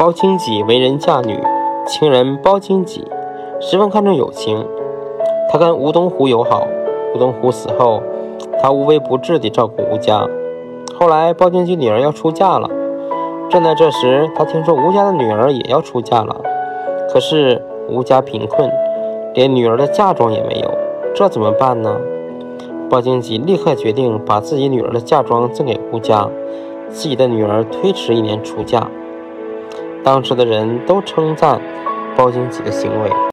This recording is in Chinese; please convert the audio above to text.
包青己为人嫁女，情人包青己十分看重友情。他跟吴东湖友好，吴东湖死后，他无微不至地照顾吴家。后来包青己女儿要出嫁了，正在这时，他听说吴家的女儿也要出嫁了。可是吴家贫困，连女儿的嫁妆也没有，这怎么办呢？包青吉立刻决定把自己女儿的嫁妆赠给吴家，自己的女儿推迟一年出嫁。当时的人都称赞包青起的行为。